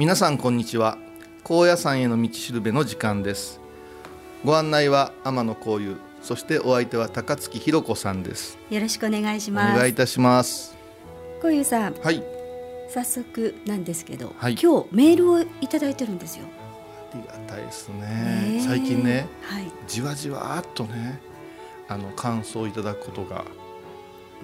皆さんこんにちは。高野山への道しるべの時間です。ご案内は天野幸雄そしてお相手は高槻弘子さんです。よろしくお願いしおます。願いいたします。こゆさん、はい。早速なんですけど、はい。今日メールをいただいてるんですよ。ありがたいですね。ねえ。最近ねはい。じわじわっとねあの感想をいただくことが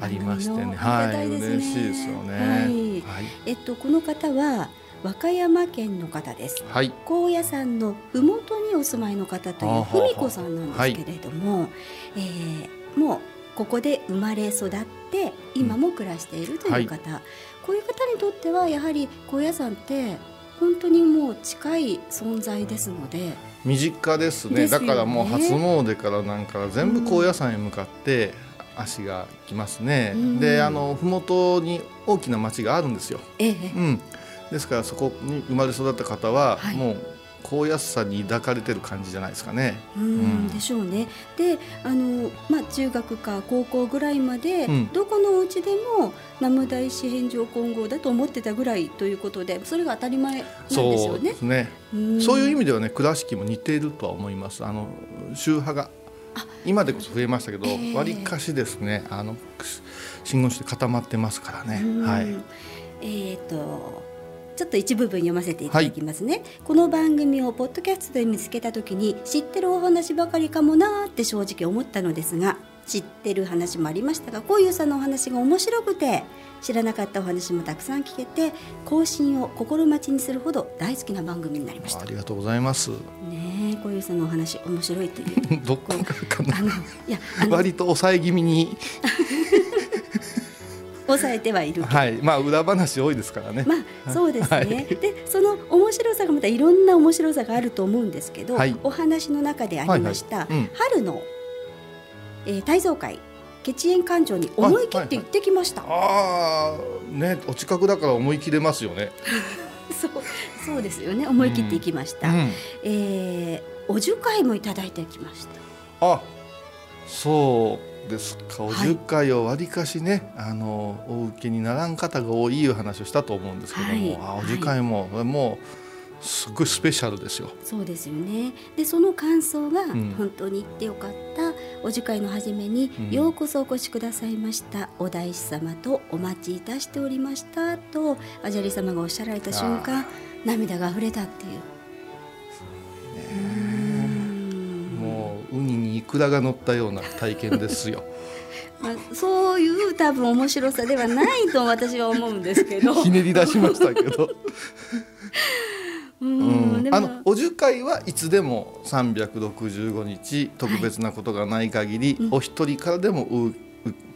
ありましてね。あのありがたい嬉しいですよね。はい。はい。えっとこの方は和歌山県の方です。はい。高野山のふもとにお住まいの方というはあはあふみこさんなんですけれども、えーもうここで生まれ育って今も暮らしているという方、こういう方にとってはやはり高野山って本当にもう近い存在ですので、身近ですね。ね。だからもう初詣からなんから全部高野山へ向かって足が来ますね、うん。であの麓に大きな町があるんですよ、ええ。うん、ですからそこに生まれ育った方は、はい。もう高野山に抱かれてる感じじゃないですかね。うんうん。でしょうね。で、あのまあ中学か高校ぐらいまで、うん。どこのお家でも南無大師返上金剛だと思ってたぐらいということで、それが当たり前なんですよそうねで。すね、ん。そういう意味ではね倉敷も似ているとは思います。あの宗派が今でこそ増えましたけどええ。わり、かしですねあの信号して固まってますからね、うん。はい。えっ、と。ちょっと一部分読ませていただきますね、この番組をポッドキャストで見つけた時に知ってるお話ばかりかもなーって正直思ったのですが知ってる話もありましたがこういうさんのお話が面白くて知らなかったお話もたくさん聞けて更新を心待ちにするほど大好きな番組になりました。ありがとうございます。ねえこういうさんのお話面白いという。どこかかな。あのいや割と抑え気味に、抑えてはいるはい、まあ裏話多いですからね。まあそうですね、はい。でその面白さがまたいろんな面白さがあると思うんですけど、はい。お話の中でありました、はいはい。うん。春の、えー、体操会血縁館長に思い切って行ってきました、ああ、ね、お近くだから思い切れますよね。そうそうですよね。思い切って行きました、うん。えーお受会もいただいてきました。あ、そうです。か。おはい十回をわりかしね、あのお受けにならん方が多いいう話をしたと思うんですけども、はい。あ、お十回も、もうすごいスペシャルですよ。そうですよね。でその感想がん。本当に行ってよかった、お受会の初めに、うん。ようこそお越しくださいましたお大師様とお待ちいたしておりましたとアジャリ様がおっしゃられた瞬間涙が溢れたっていううにイクラが乗ったような体験ですよ。まあ、そういう多分面白さではないと私は思うんですけど。ひねり出しましたけど。ううん。あのお受会はいつでも365日特別なことがない限り、うん。お一人からでも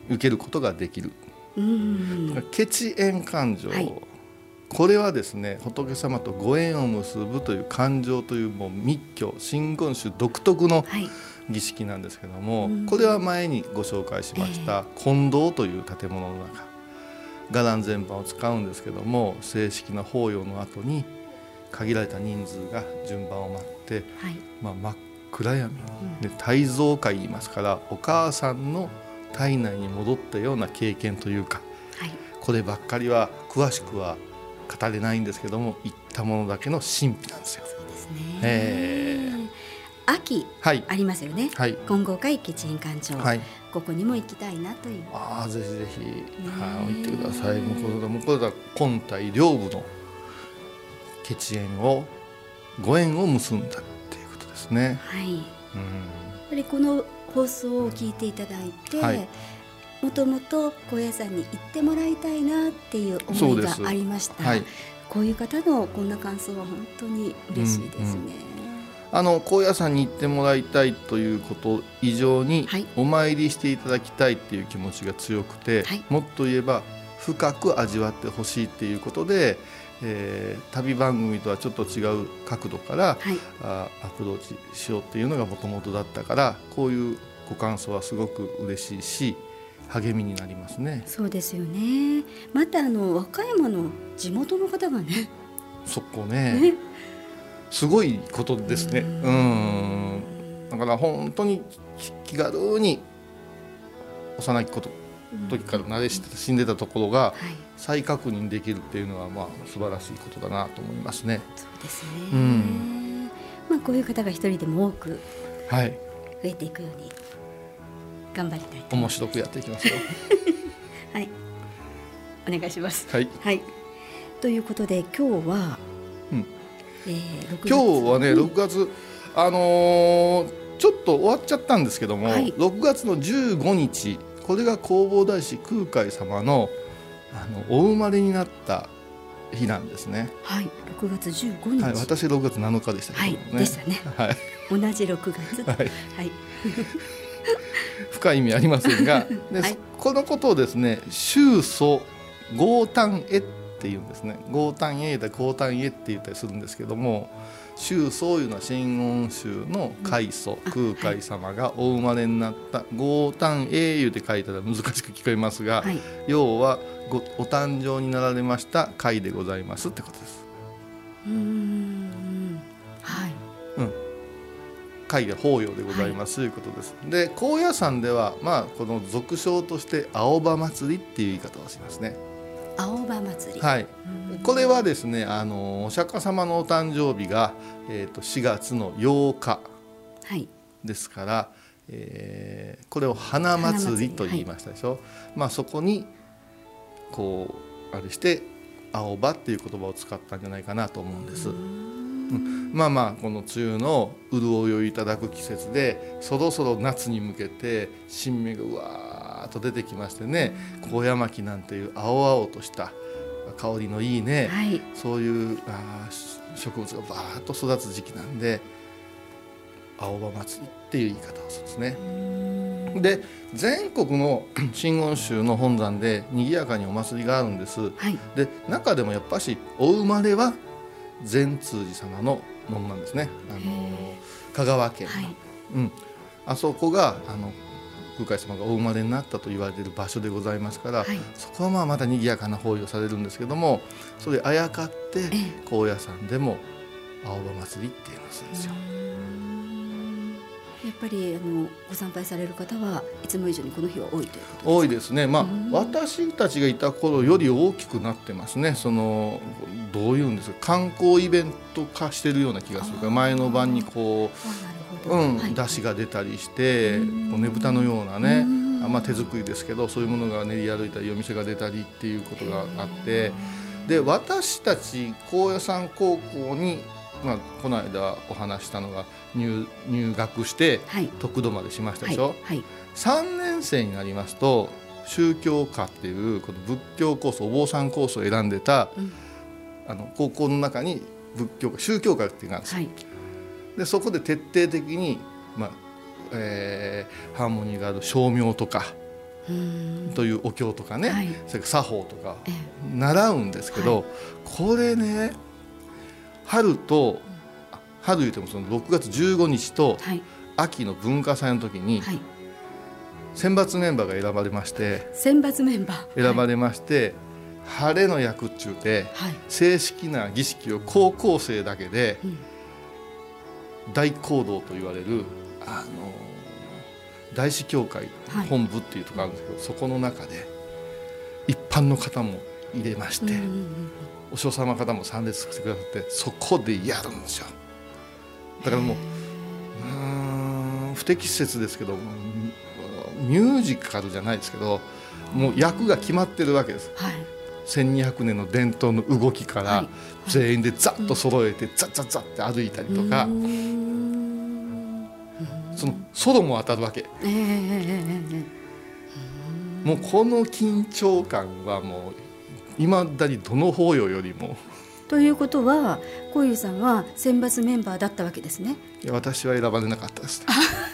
受けることができる。うん。ケチ縁感情、はい。これはですね仏様とご縁を結ぶという感情というもう密教真言宗独特のはい儀式なんですけども、うん。これは前にご紹介しました金堂という建物の中伽藍全般を使うんですけども正式な法要の後に限られた人数が順番を待って、はい。まあ、真っ暗闇で胎蔵会言いますからお母さんの体内に戻ったような経験というかはい。こればっかりは詳しくは語れないんですけども言ったものだけの神秘なんですよ。そうですね。え秋はい、ありますよね。はい。金剛会基地園館長、はい。ここにも行きたいなという。ああぜひぜひ、えはい、行ってください。向こうだ向こうだ今体両部の血縁をご縁を結んだっていうことですね。はい。やっうん、ぱりこの放送を聞いていただいて、はい。もともと高野山に行ってもらいたいなっていう思いがありました、はい。こういう方のこんな感想は本当に嬉しいですね、あの高野山に行ってもらいたいということ以上に、はい。お参りしていただきたいっていう気持ちが強くて、はい。もっと言えば深く味わってほしいっていうことで、えー旅番組とはちょっと違う角度からはい。あアプローチしようっていうのがもともとだったからこういうご感想はすごく嬉しいし励みになりますね。そうですよね。またあの和歌山の地元の方がね。そこね。ねすごいことですね。ううん。んだから本当に気軽に幼きこと時から慣れして死んでたところがはい。再確認できるっていうのはまあ素晴らしいことだなと思いますね。そうですね、うん。まあこういう方が一人でも多くはい、増えていくように頑張りたいと面白くやっていきますよ。はい。お願いします。はい、はい。ということで今日は、うんえー、6月。今日はねうん。6月あのーちょっと終わっちゃったんですけども、はい。6月の15日これが弘法大師空海様のあのお生まれになった日なんですね。はい。6月15日。はい、私6月7日でしたはいけどもね。でしたね。はい、同じ6月。はい、はい。深い意味ありませんが、ではい。このことをですね「宗祖豪丹絵」っていうんですね「豪丹絵」だ「豪丹絵」って言ったりするんですけども宗祖いうのは真言宗の開祖、あ空海様がお生まれになった「豪丹絵」いうて書いたら難しく聞こえますが、はい。要はごお誕生になられました会でございますってことです。うーんはい。会で法要でございますということです。で高野山ではまあこの俗称として青葉祭りっていう言い方をしますね。青葉祭りはい。うんこれはですねあのお釈迦様のお誕生日がえっ、と4月の8日はいですから、えーこれを花祭りと言いましたでしょ？まあそこにこうあれして青葉っていう言葉を使ったんじゃないかなと思うんです。うんまあまあこの梅雨の潤いをいただく季節でそろそろ夏に向けて新芽がうわと出てきましてね高野巻なんていう青々とした香りのいいね、はい。そういうあ植物がバーッと育つ時期なんで青葉祭りっていう言い方をするんですね。で全国の 真言宗の本山で賑やかにお祭りがあるんです。はい。で中でもやっぱしお生まれは善通寺様のものなんですね。あのへ香川県の、はい。うん、あそこがあの空海様がお生まれになったと言われている場所でございますから、はい。そこはまあまた賑やかな法要されるんですけどもそれあやかってええ。高野山でも青葉祭りっていうのをするんですよ。やっぱりあのご参拝される方はいつも以上にこの日は多いということですか？多いですね、まあうん、私たちがいた頃より大きくなってますね。そのどういうんですか観光イベント化してるような気がするから前の晩にこう、うん。はい。出汁が出たりしてねぶたのようなねうん。あまあ、手作りですけどそういうものが練り歩いたりお店が出たりっていうことがあってで私たち高野山高校に、まあ、この間お話したのが入入学してはい。得度までしましたはいでしょ？はい。3年生になりますと宗教科っていうこの仏教コースお坊さんコースを選んでたうん。あの高校の中に仏教科宗教科っていうのがあるんですよ。はいでそこで徹底的に、まあえーハーモニーがある照明とかというお経とかね、はい。それから作法とかえ習うんですけど、これね春と春言うてもその6月15日と秋の文化祭の時にはい。選抜メンバーが選ばれまして選抜メンバー。選ばれまして、晴れの役っちゅうてはい、正式な儀式を高校生だけでうん大講堂と言われるあの大師教会はい。本部っていうところあるんですけど、そこの中で一般の方も入れまして、うんうんうんお嬢様方も参列してくださってそこでやるんですよ。だからもううーん不適切ですけどミュージカルじゃないですけどもう役が決まってるわけです。はい1200年の伝統の動きから、はい。全員でザッと揃えて、ザッザッザッって歩いたりとか、そのソロも当たるわけ。もうこの緊張感はもういまだにどの法要よりも。ということはこういうさんは選抜メンバーだったわけですね。いや私は選ばれなかったです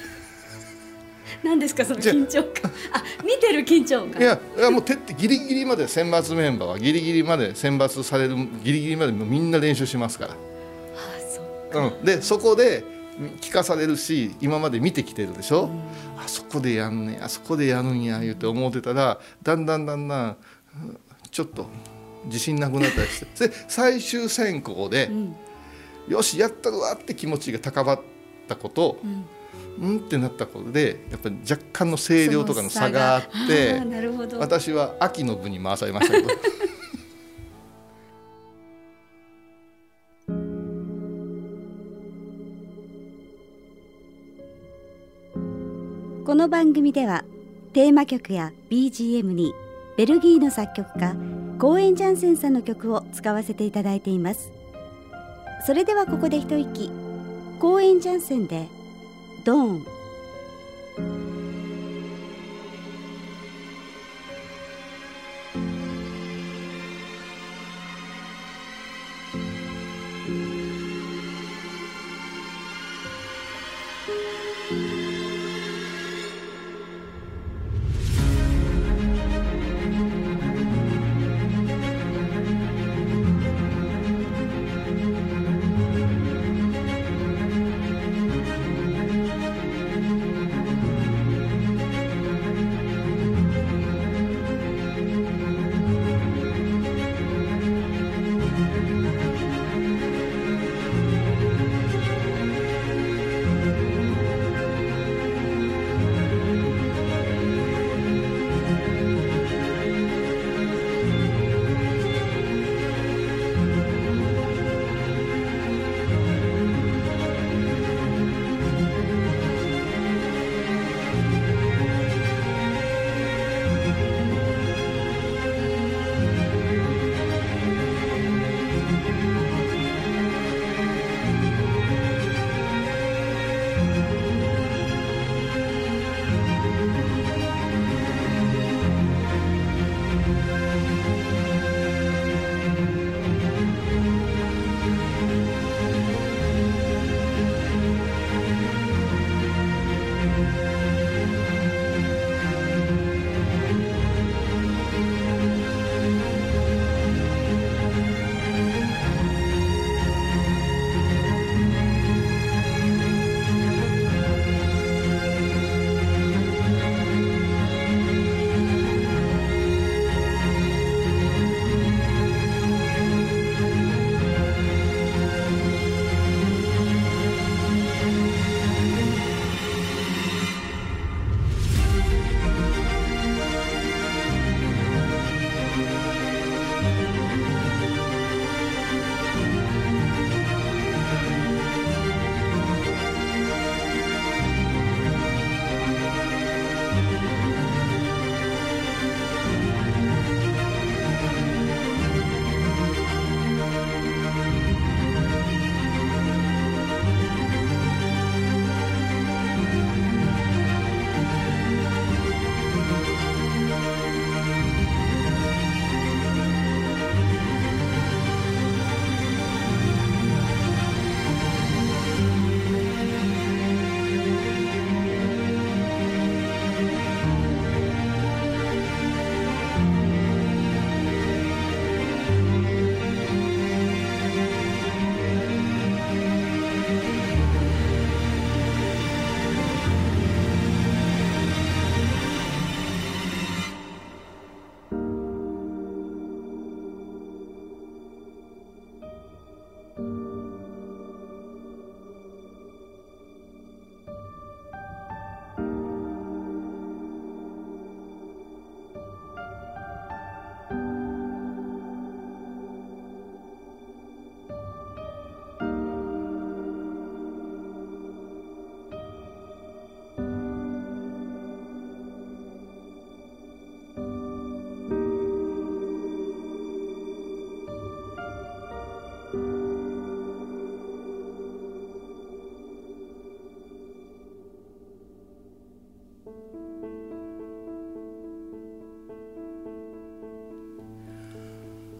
何ですかその緊張感。あ見てる緊張感。いやいやもう徹底ギリギリまで選抜メンバーはギリギリまで選抜されるギリギリまでみんな練習しますから、あそううん、でそこで聞かされるし今まで見てきてるでしょ、あそこでやんねあそこでやるんや言うて思ってたらだんだんだんだんうんちょっと自信なくなったりして。で最終選考で、うん。よしやったるわって気持ちが高まったことうんうんってなったことでやっぱり若干の声量とかの差があって私は秋の部に回されましたけど。この番組ではテーマ曲や BGM にベルギーの作曲家コーエン・ジャンセンさんの曲を使わせていただいています。それではここで一息。コーエン・ジャンセンで「ド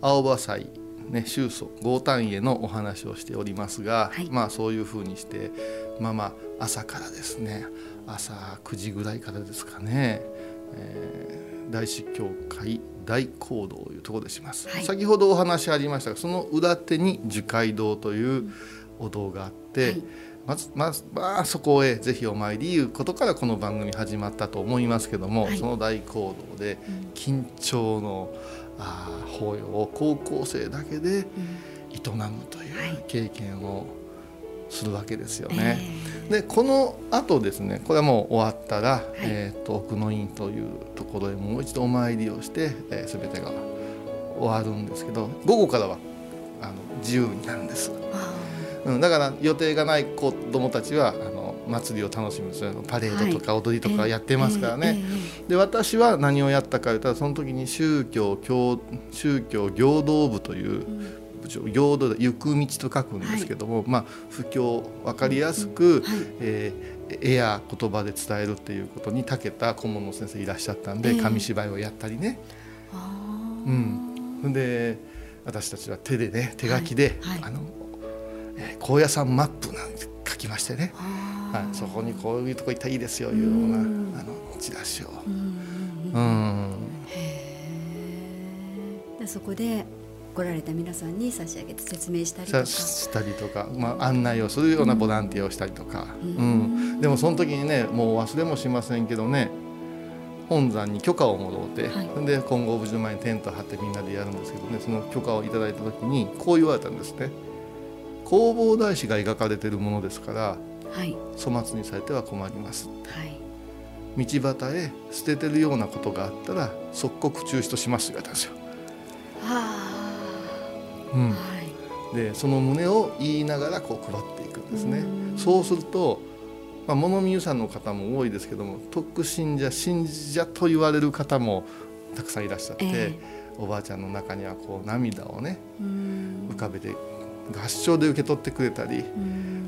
青葉祭ね、宗祖豪丹家のお話をしておりますが、はい、まあそういうふうにしてまあまあ朝からですね朝9時ぐらいからですかね、えー、大師教会大講堂というところでします、はい、先ほどお話ありましたがその裏手に樹海堂というお堂があって、はい、まずまず、まあ、そこへぜひお参りいうことからこの番組始まったと思いますけども、はい、その大講堂で緊張の、あ法要を高校生だけで営むという経験をするわけですよね。えー、でこのあとですねこれはもう終わったら、はい、えーと、奥の院というところへもう一度お参りをして、えー、全てが終わるんですけど午後からはあの自由になるんです。うん、だから予定がない子どもたちはあの祭りを楽しむパレードとか踊りとかやってますからね。はいえーえ。ー、で私は何をやったかというとその時に宗教教宗教行道部という部長行道で行く道と書くんですけども、はい、まあ布教分かりやすく、はい、えー、絵や言葉で伝えるっていうことに長けた顧問の先生いらっしゃったんで、紙芝居をやったりね。うん、で私たちは手でね手書きで、はい。はい、あの、えー、高野山マップなんて書きましてね。はい、そこにこういうとこ行ったらいいですよいうようなあのチラシを。うん。でそこで来られた皆さんに差し上げて説明したりとか。したりとか、まあ、案内をするようなボランティアをしたりとか、うん、うん、でもその時にねもう忘れもしませんけどね本山に許可をもろうて、はい、で金剛無事の前にテント張ってみんなでやるんですけどねその許可をいただいた時にこう言われたんですね。弘法大師が描かれているものですからはい、粗末にされては困ります、はい、道端へ捨ててるようなことがあったら即刻中止としますと言われたんですよ。うん、はい、でその旨を言いながらこう配っていくんですね。そうするとまあ、物見湯さんの方も多いですけども特信者信者と言われる方もたくさんいらっしゃって、えー、おばあちゃんの中にはこう涙をね浮かべて合唱で受け取ってくれたり。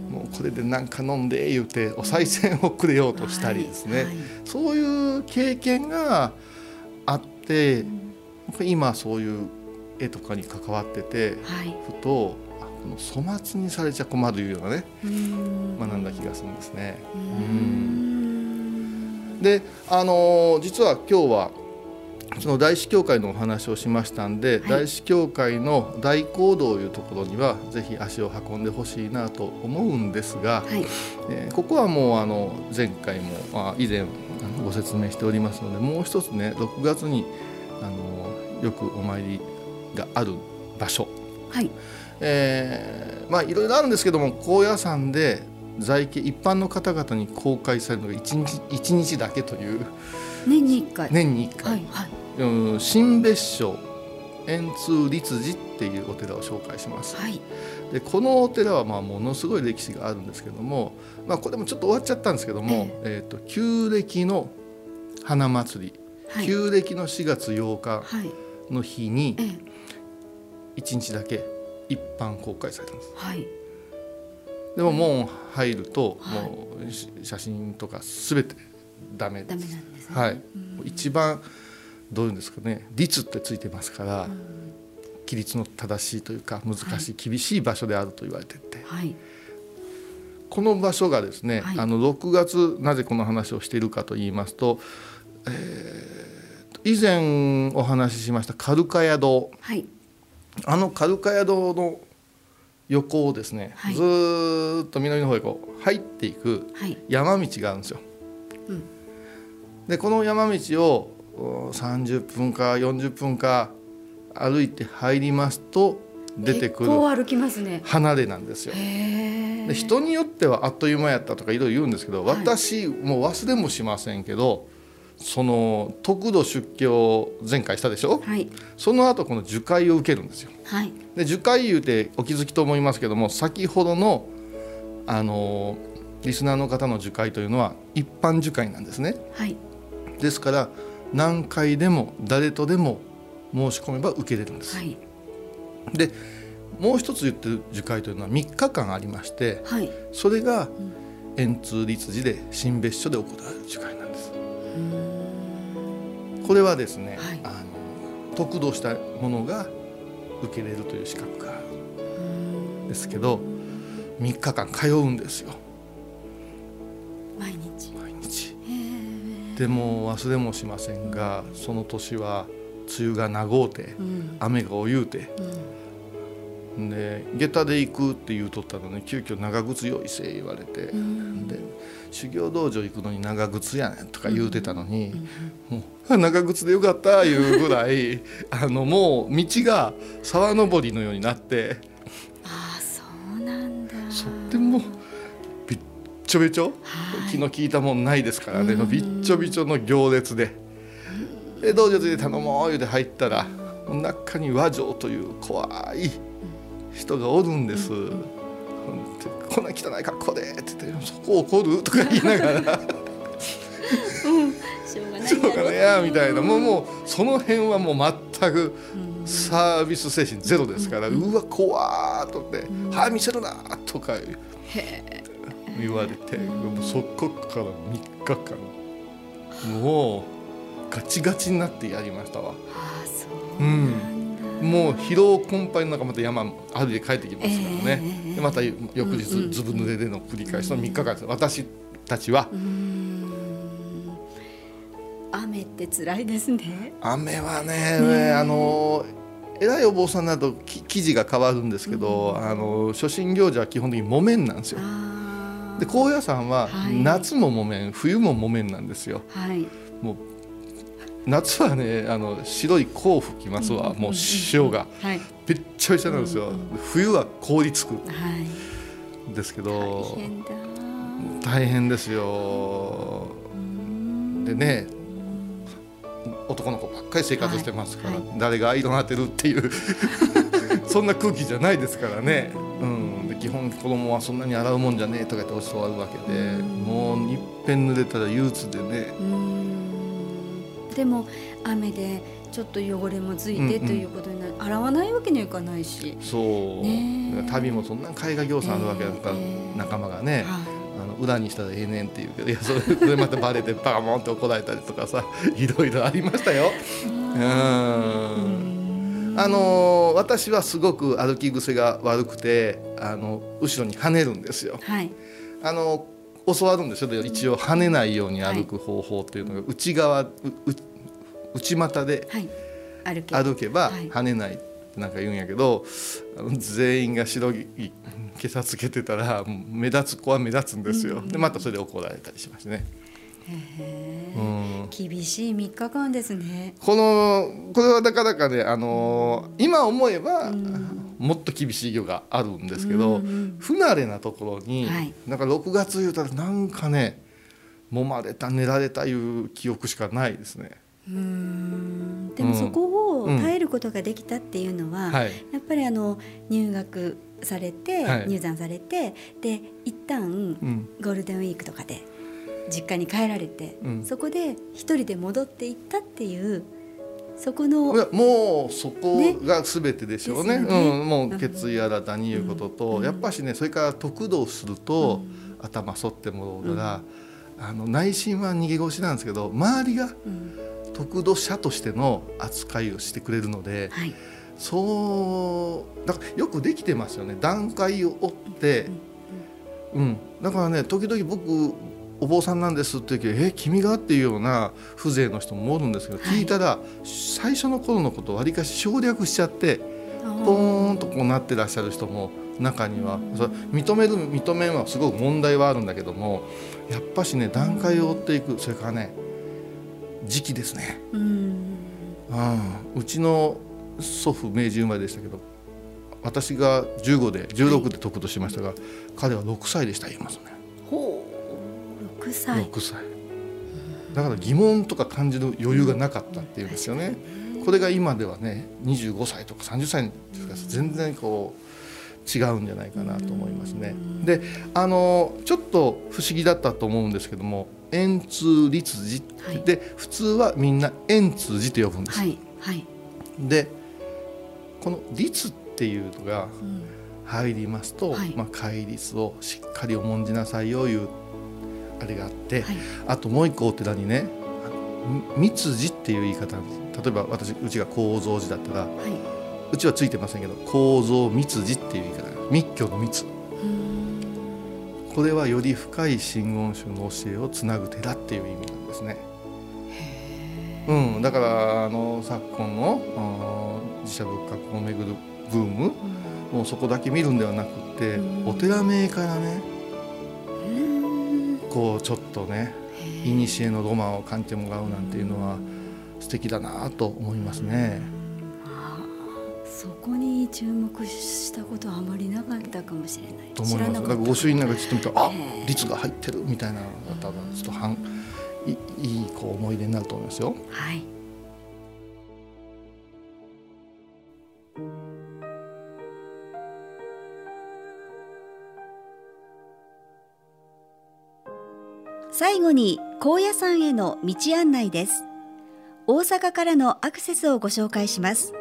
もうこれで何か飲んで言うてお賽銭をくれようとしたりですね、そういう経験があって、今そういう絵とかに関わってて、はい、ふとこの粗末にされちゃ困るようなね学んだ気がするんですね。であの実は今日はその大師教会のお話をしましたんで、はい、大師教会の大講堂いうところにはぜひ足を運んでほしいなと思うんですが、はい、えー、ここはもうあの前回も、まあ、以前ご説明しておりますのでもう一つね6月にあのよくお参りがある場所、はい。えー、まあいろいろあるんですけども高野山で在家一般の方々に公開されるのが1日 ,1 日だけという。年に1回。年に1回、新別所円通律寺っていうお寺を紹介します、はい、でこのお寺はまあものすごい歴史があるんですけども、まあ、これもちょっと終わっちゃったんですけども、えー、えーと旧暦の花祭り、はい、旧暦の4月8日の日に1日だけ一般公開されてます。はい。でも門入ると、もう写真とかすべてダメです。です、ね、はい。一番どういうんですかね。律ってついてますから、うん、規律の正しいというか難しい、厳しい場所であると言われてて、はい、この場所がですね、はい、あの6月なぜこの話をしているかと言いますと、えー、以前お話ししましたカルカヤ堂、はい、あのカルカヤ堂の横をですね、はい、ずっと南の方へこう入っていく山道があるんですよ。うん、でこの山道を30分か40分か歩いて入りますと出てくる離れなんですよ。で人によってはあっという間やったとかいろいろ言うんですけど、はい、私もう忘れもしませんけどその徳度出家前回したでしょ、はい、その後この樹海を受けるんですよ。はい、で樹海言うてお気づきと思いますけども先ほどのあのリスナーの方の樹海というのは一般樹海なんですね。はい、ですから何回でも誰とでも申し込めば受けれるんです。はい、でもう一つ言ってる樹海というのは3日間ありまして、はい、それが円通律寺で新別所で行われる樹海なんです。これはですね、はい、あの得度したものが受けれるという資格がある。ん。ですけど3日間通うんですよ。毎日でも忘れもしませんがその年は梅雨が長うて、雨がおゆうて、で下駄で行くって言うとったのに急遽長靴用意せえ言われて、で修行道場行くのに長靴やねんとか言うてたのに、もう 長靴でよかったいうぐらいあのもう道が沢登りのようになってちょびちょ、気の利いたもんないですからね、びっちょびちょの行列で。で道場で頼もう言うて入ったら中に和尚という怖い人がおるんです。こんな汚い格好でって言って「そこ怒る?」とか言いながら。うん、しょうがないしょうがないやみたいな。もうもうその辺はもう全くサービス精神ゼロですから、うわ怖ーとって「歯見せるな」とか言われて、もうそこから3日間もう。ガチガチになってやりましたわ。あそううん。もう疲労困憊の中また山歩いて帰ってきますからね、えー、でまた翌日ずぶ濡れでの繰り返しの3日間。です、私たちは？雨って辛いですね。雨はね、ね、あの偉いお坊さんだと生地が変わるんですけど、あの初心行事は基本的に木綿なんですよで高野山は夏も木綿、はい、冬も木綿なんですよ、はい、もう夏はねあの白い甲服着ますわ、もう塩が、はい、べっちゃべちゃなんですよ、冬は凍りつく、はい、ですけど。大変ですよ。でね男の子ばっかり生活してますから、はい、誰がアイドルなってるっていう。そんな空気じゃないですからね、うん、で基本子供はそんなに洗うもんじゃねえとかって教わるわけでもういっぺん濡れたら憂鬱でね。でも雨でちょっと汚れもついてということになる、うんうん、洗わないわけにはいかないし。そう、ね、旅もそんな絵画業者あるわけだから、え。ー、仲間がね、はい。あの裏にしたらええねんって言うけどいやそれそれまたバレてバカモンって怒られたりとかさいろいろありましたよ。うんあの私はすごく歩き癖が悪くてあの後ろに跳ねるんですよ。はい、あの教わるんですよ。一応跳ねないように歩く方法っていうのが内側内股で歩けば。跳ねないってなんか言うんやけど全員が白い警察つけてたら目立つ子は目立つんですよ。でまたそれで怒られたりしますね。うん、厳しい3日間ですね。このこれはなかなかね、あのー、今思えば、うん、もっと厳しい行があるんですけど、うんうん、不慣れなところに、はい、なんか6月言うたらなんかね揉まれた寝られたいう記憶しかないですね。うん。でもそこを耐えることができたっていうのは、うんはい、やっぱりあの入学されて、はい、入山されてで一旦ゴールデンウィークとかで実家に帰られて、うん、そこで一人で戻っていったっていうそこのもうそこが全てでしょうね、ね、うん、もう決意新たにいうことと、うん、やっぱしねそれから得度をすると、頭反ってもらうから、あの内心は逃げ腰なんですけど周りが、得度者としての扱いをしてくれるので、はい、そうだからよくできてますよね。段階を追って、うん、うん、だからね時々僕お坊さんなんですって言うけど「え君が?」っていうような風情の人もおるんですけど、はい、聞いたら最初の頃のことをわりかし省略しちゃってポーンとこうなってらっしゃる人も中にはそれ認める認めんはすごく問題はあるんだけどもやっぱしね段階を追っていくそれからね時期ですね。うん、うちの祖父明治生まれでしたけど私が15で16で得としましたが、はい、彼は6歳でした言いますね。ほう6歳 ,6 歳。だから疑問とか感じる余裕がなかったっていうんですよね。これが今ではね25歳とか30歳ですから全然こう違うんじゃないかなと思いますね。であのちょっと不思議だったと思うんですけども円通律寺、はい、で普通はみんな円通寺と呼ぶんです。はいはい、でこの律っていうのが入りますと、うん、まあ、戒律をしっかり重んじなさいよいうあれがあって、あともう一個お寺にね密寺っていう言い方例えば私うちが構造寺だったら、うちはついてませんけど構造密字っていう言い方密教の密。これはより深い真言宗の教えをつなぐ手だっていう意味なんですね。うん、だからあの昨今の自社仏閣をめぐるブーム、もうそこだけ見るんではなくて、お寺名からねこうちょっとね古のロマンを感じてもらうなんていうのは素敵だなと思いますね。そこに注目したことはあまりなかったかもしれない。と思います。だから御朱印なんかちょっと見たらあ率が入ってるみたいな多分ちょっとはんいいいこう思い出になると思いますよ。はい最後に高野山への道案内です。大阪からのアクセスをご紹介します。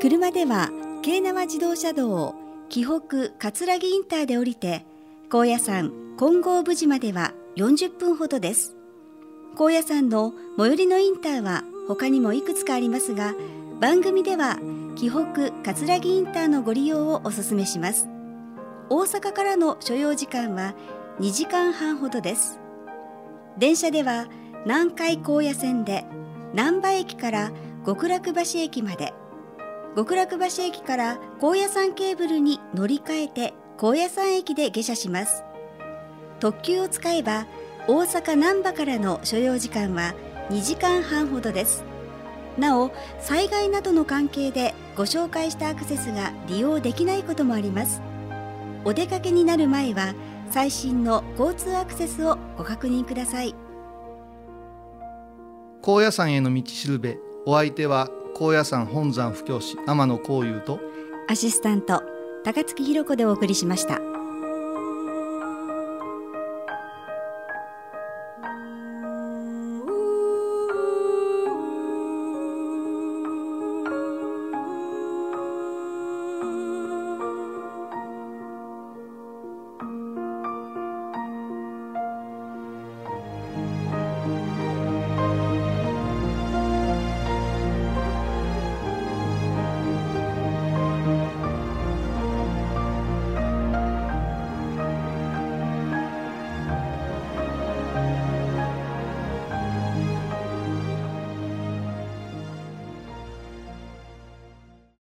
車では京奈和自動車道を紀北葛城インターで降りて高野山金剛部寺までは40分ほどです。高野山の最寄りのインターは他にもいくつかありますが番組では紀北葛城インターのご利用をお勧めします。大阪からの所要時間は2時間半ほどです。電車では南海高野線で難波駅から極楽橋駅まで極楽橋駅から高野山ケーブルに乗り換えて高野山駅で下車します。特急を使えば大阪難波からの所要時間は2時間半ほどです。なお災害などの関係でご紹介したアクセスが利用できないこともあります。お出かけになる前は最新の交通アクセスをご確認ください高野山への道しるべお相手は高野山本山布教師天野幸雄とアシスタント高槻弘子でお送りしました。